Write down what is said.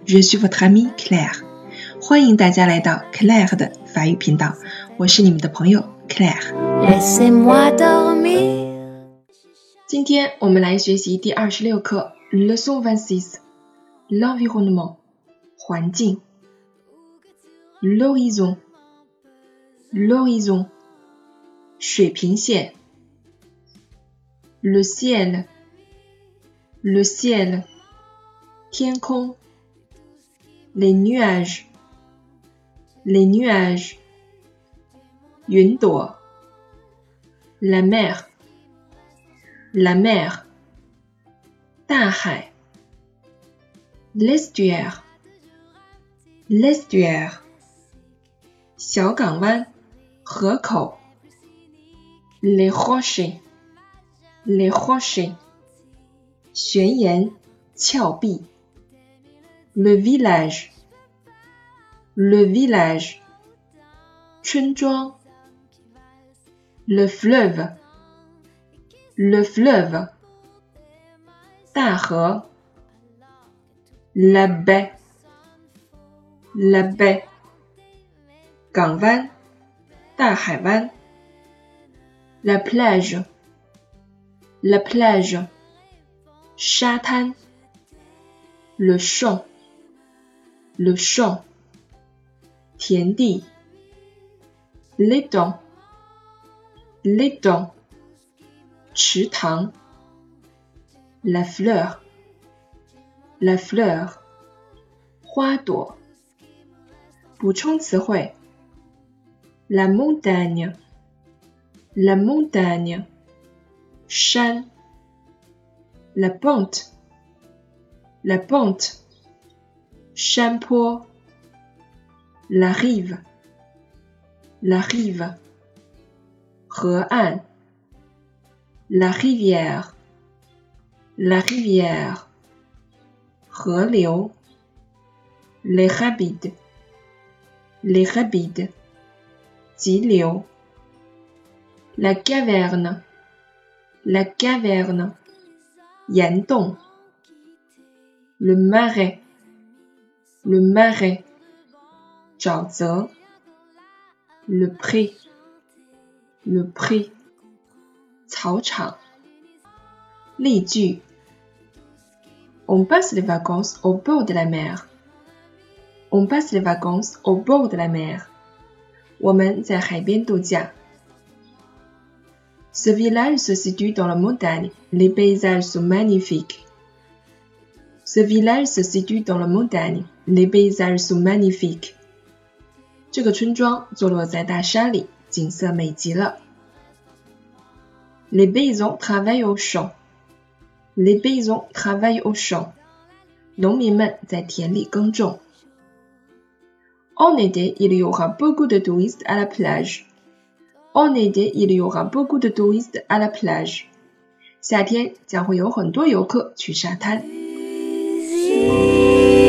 FM，je suis votre amie Claire。欢迎大家来到 Claire 的法语频道，我是你们的朋友 Claire。Laissez-moi dormir. 今天我们来学习第二十六课 Leçon vingt-six，l'environnement，环境。L'horizon，l'horizon，水平线。Le ciel，le ciel，天空。Les nuages，les nuages，云朵。La mer，la mer，大海。L'estuaire，l'estuaire，小港湾，河口。Les rochers，les rochers，悬崖，峭壁。 le village, le village, le fleuve, le fleuve, la baie, la baie, Gangwan, la plage, la plage, Shatan, le champ le champ, Tiandi, l'étang, l'étang, Chitang, la fleur, la fleur, Huaduo. La montagne, la montagne, Shan, la pente, la pente. Shampo. La rive. La rive. Hean. La rivière. La rivière. Heliu. Les rapides. Les rapides. Ziliu. La caverne. La caverne. Yandong. Le marais le marais, Jiaoze, le pré, le pré, Cao On passe les vacances au bord de la mer. On passe les vacances au bord de la mer. Ce village se situe dans la montagne. Les paysages sont magnifiques. Ce village se situe dans la montagne. Les paysages sont magnifiques. 这个村庄坐落在大山里。景色美极了。Les paysans travaillent au champ. Les paysans travaillent au champ. 农民们在田里耕种。En été, il y aura beaucoup de touristes à la plage. En été, il y aura beaucoup de touristes à la plage. 夏天将会有很多游客去沙滩。 Jesus.